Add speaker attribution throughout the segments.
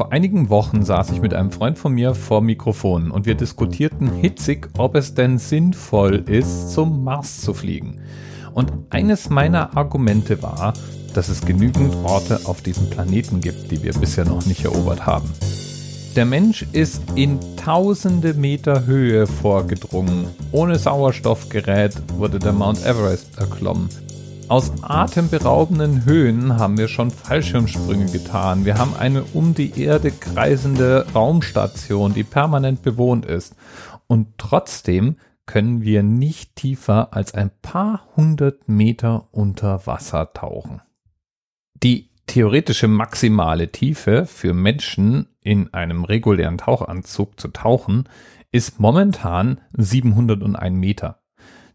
Speaker 1: Vor einigen Wochen saß ich mit einem Freund von mir vor Mikrofonen und wir diskutierten hitzig, ob es denn sinnvoll ist, zum Mars zu fliegen. Und eines meiner Argumente war, dass es genügend Orte auf diesem Planeten gibt, die wir bisher noch nicht erobert haben. Der Mensch ist in tausende Meter Höhe vorgedrungen. Ohne Sauerstoffgerät wurde der Mount Everest erklommen. Aus atemberaubenden Höhen haben wir schon Fallschirmsprünge getan. Wir haben eine um die Erde kreisende Raumstation, die permanent bewohnt ist. Und trotzdem können wir nicht tiefer als ein paar hundert Meter unter Wasser tauchen. Die theoretische maximale Tiefe für Menschen in einem regulären Tauchanzug zu tauchen ist momentan 701 Meter.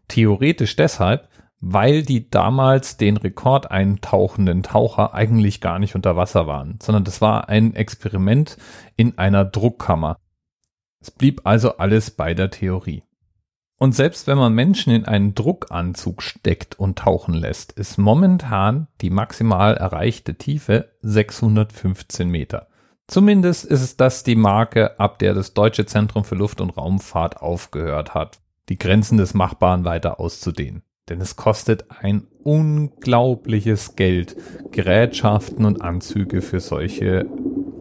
Speaker 1: Theoretisch deshalb, weil die damals den Rekord eintauchenden Taucher eigentlich gar nicht unter Wasser waren, sondern das war ein Experiment in einer Druckkammer. Es blieb also alles bei der Theorie. Und selbst wenn man Menschen in einen Druckanzug steckt und tauchen lässt, ist momentan die maximal erreichte Tiefe 615 Meter. Zumindest ist es das die Marke, ab der das Deutsche Zentrum für Luft- und Raumfahrt aufgehört hat, die Grenzen des Machbaren weiter auszudehnen. Denn es kostet ein unglaubliches Geld, Gerätschaften und Anzüge für solche,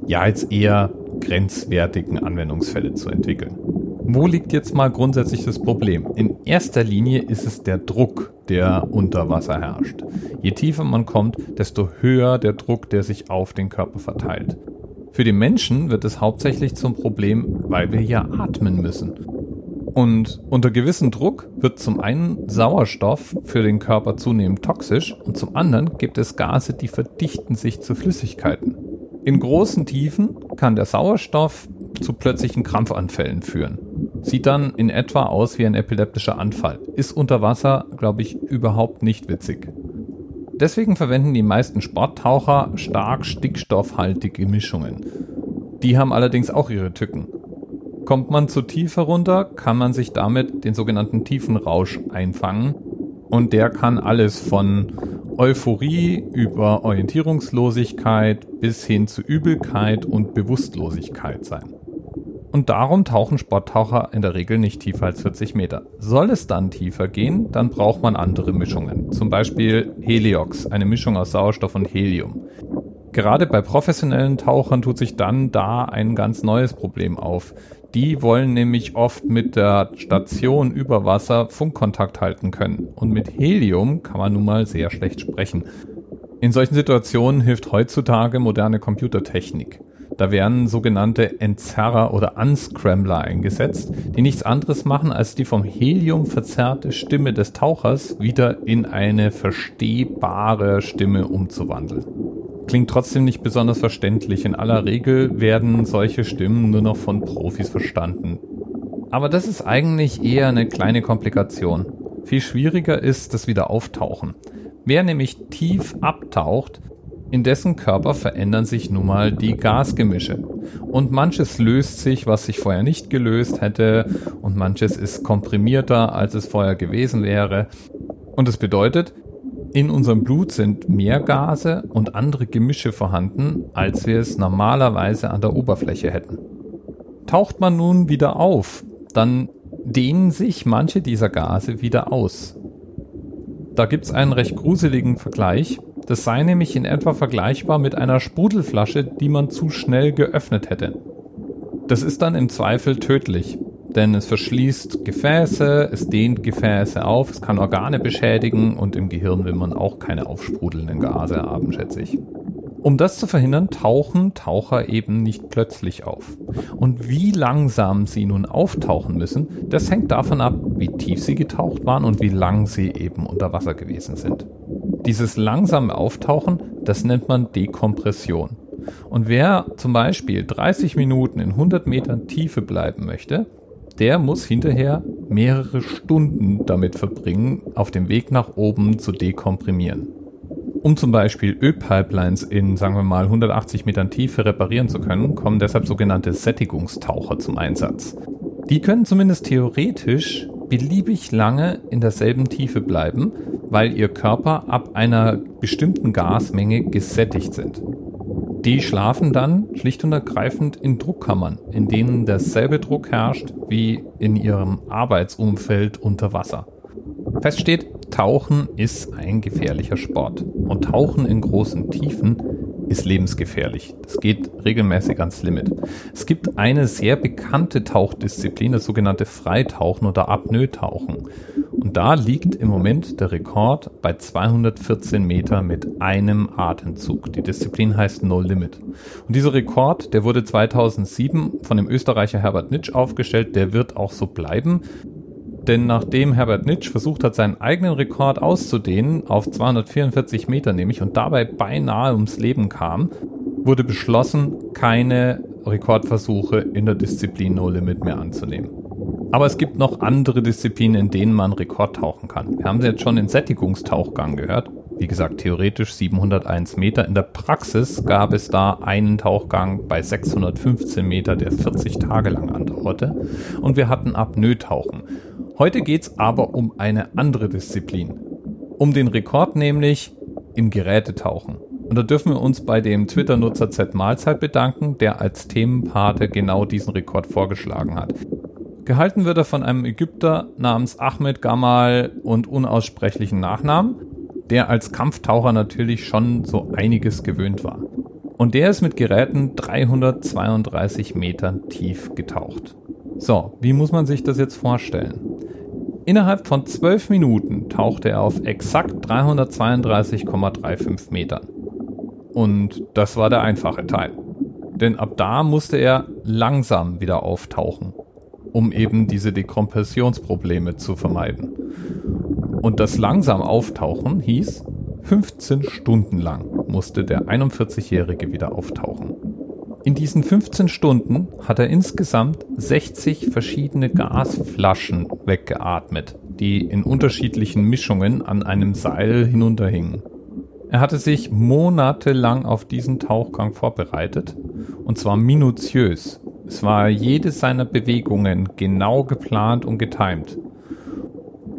Speaker 1: ja jetzt eher grenzwertigen Anwendungsfälle zu entwickeln. Wo liegt jetzt mal grundsätzlich das Problem? In erster Linie ist es der Druck, der unter Wasser herrscht. Je tiefer man kommt, desto höher der Druck, der sich auf den Körper verteilt. Für den Menschen wird es hauptsächlich zum Problem, weil wir ja atmen müssen. Und unter gewissem Druck wird zum einen Sauerstoff für den Körper zunehmend toxisch und zum anderen gibt es Gase, die verdichten sich zu Flüssigkeiten. In großen Tiefen kann der Sauerstoff zu plötzlichen Krampfanfällen führen. Sieht dann in etwa aus wie ein epileptischer Anfall. Ist unter Wasser, glaube ich, überhaupt nicht witzig. Deswegen verwenden die meisten Sporttaucher stark stickstoffhaltige Mischungen. Die haben allerdings auch ihre Tücken. Kommt man zu tief herunter, kann man sich damit den sogenannten Tiefenrausch einfangen. Und der kann alles von Euphorie über Orientierungslosigkeit bis hin zu Übelkeit und Bewusstlosigkeit sein. Und darum tauchen Sporttaucher in der Regel nicht tiefer als 40 Meter. Soll es dann tiefer gehen, dann braucht man andere Mischungen. Zum Beispiel Heliox, eine Mischung aus Sauerstoff und Helium. Gerade bei professionellen Tauchern tut sich dann da ein ganz neues Problem auf. Die wollen nämlich oft mit der Station über Wasser Funkkontakt halten können. Und mit Helium kann man nun mal sehr schlecht sprechen. In solchen Situationen hilft heutzutage moderne Computertechnik. Da werden sogenannte Entzerrer oder Unscrambler eingesetzt, die nichts anderes machen, als die vom Helium verzerrte Stimme des Tauchers wieder in eine verstehbare Stimme umzuwandeln. Klingt trotzdem nicht besonders verständlich. In aller Regel werden solche Stimmen nur noch von Profis verstanden. Aber das ist eigentlich eher eine kleine Komplikation. Viel schwieriger ist das Wiederauftauchen. Wer nämlich tief abtaucht, in dessen Körper verändern sich nun mal die Gasgemische. Und manches löst sich, was sich vorher nicht gelöst hätte, und manches ist komprimierter, als es vorher gewesen wäre. Und das bedeutet, in unserem Blut sind mehr Gase und andere Gemische vorhanden, als wir es normalerweise an der Oberfläche hätten. Taucht man nun wieder auf, dann dehnen sich manche dieser Gase wieder aus. Da gibt's einen recht gruseligen Vergleich. Das sei nämlich in etwa vergleichbar mit einer Sprudelflasche, die man zu schnell geöffnet hätte. Das ist dann im Zweifel tödlich denn es verschließt Gefäße, es dehnt Gefäße auf, es kann Organe beschädigen und im Gehirn will man auch keine aufsprudelnden Gase haben, schätze ich. Um das zu verhindern, tauchen Taucher eben nicht plötzlich auf. Und wie langsam sie nun auftauchen müssen, das hängt davon ab, wie tief sie getaucht waren und wie lang sie eben unter Wasser gewesen sind. Dieses langsame Auftauchen, das nennt man Dekompression. Und wer zum Beispiel 30 Minuten in 100 Metern Tiefe bleiben möchte, der muss hinterher mehrere Stunden damit verbringen, auf dem Weg nach oben zu dekomprimieren. Um zum Beispiel Ölpipelines in, sagen wir mal, 180 Metern Tiefe reparieren zu können, kommen deshalb sogenannte Sättigungstaucher zum Einsatz. Die können zumindest theoretisch beliebig lange in derselben Tiefe bleiben, weil ihr Körper ab einer bestimmten Gasmenge gesättigt sind. Die schlafen dann schlicht und ergreifend in Druckkammern, in denen derselbe Druck herrscht wie in ihrem Arbeitsumfeld unter Wasser. Fest steht, Tauchen ist ein gefährlicher Sport. Und Tauchen in großen Tiefen ist lebensgefährlich. Das geht regelmäßig ans Limit. Es gibt eine sehr bekannte Tauchdisziplin, das sogenannte Freitauchen oder Apnoe-Tauchen. Und da liegt im Moment der Rekord bei 214 Meter mit einem Atemzug. Die Disziplin heißt No Limit. Und dieser Rekord, der wurde 2007 von dem Österreicher Herbert Nitsch aufgestellt, der wird auch so bleiben. Denn nachdem Herbert Nitsch versucht hat, seinen eigenen Rekord auszudehnen, auf 244 Meter nämlich, und dabei beinahe ums Leben kam, wurde beschlossen, keine Rekordversuche in der Disziplin No Limit mehr anzunehmen. Aber es gibt noch andere Disziplinen, in denen man Rekord tauchen kann. Wir haben jetzt schon den Sättigungstauchgang gehört. Wie gesagt, theoretisch 701 Meter. In der Praxis gab es da einen Tauchgang bei 615 Meter, der 40 Tage lang andauerte. Und wir hatten Apnoe-Tauchen. Heute geht's aber um eine andere Disziplin. Um den Rekord nämlich im Gerätetauchen. Und da dürfen wir uns bei dem Twitter-Nutzer Z Mahlzeit bedanken, der als Themenpate genau diesen Rekord vorgeschlagen hat. Gehalten wird er von einem Ägypter namens Ahmed Gamal und unaussprechlichen Nachnamen, der als Kampftaucher natürlich schon so einiges gewöhnt war. Und der ist mit Geräten 332 Metern tief getaucht. So, wie muss man sich das jetzt vorstellen? Innerhalb von 12 Minuten tauchte er auf exakt 332,35 Metern. Und das war der einfache Teil. Denn ab da musste er langsam wieder auftauchen, um eben diese Dekompressionsprobleme zu vermeiden. Und das langsam auftauchen hieß, 15 Stunden lang musste der 41-Jährige wieder auftauchen. In diesen 15 Stunden hat er insgesamt 60 verschiedene Gasflaschen weggeatmet, die in unterschiedlichen Mischungen an einem Seil hinunterhingen. Er hatte sich monatelang auf diesen Tauchgang vorbereitet, und zwar minutiös. Es war jede seiner Bewegungen genau geplant und getimt.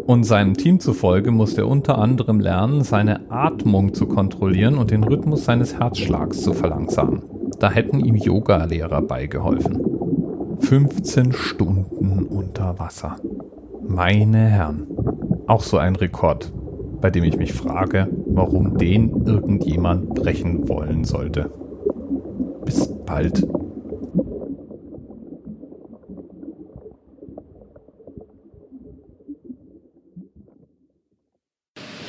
Speaker 1: Und seinem Team zufolge musste er unter anderem lernen, seine Atmung zu kontrollieren und den Rhythmus seines Herzschlags zu verlangsamen. Da hätten ihm Yoga-Lehrer beigeholfen. 15 Stunden unter Wasser. Meine Herren. Auch so ein Rekord, bei dem ich mich frage, warum den irgendjemand brechen wollen sollte. Bis bald.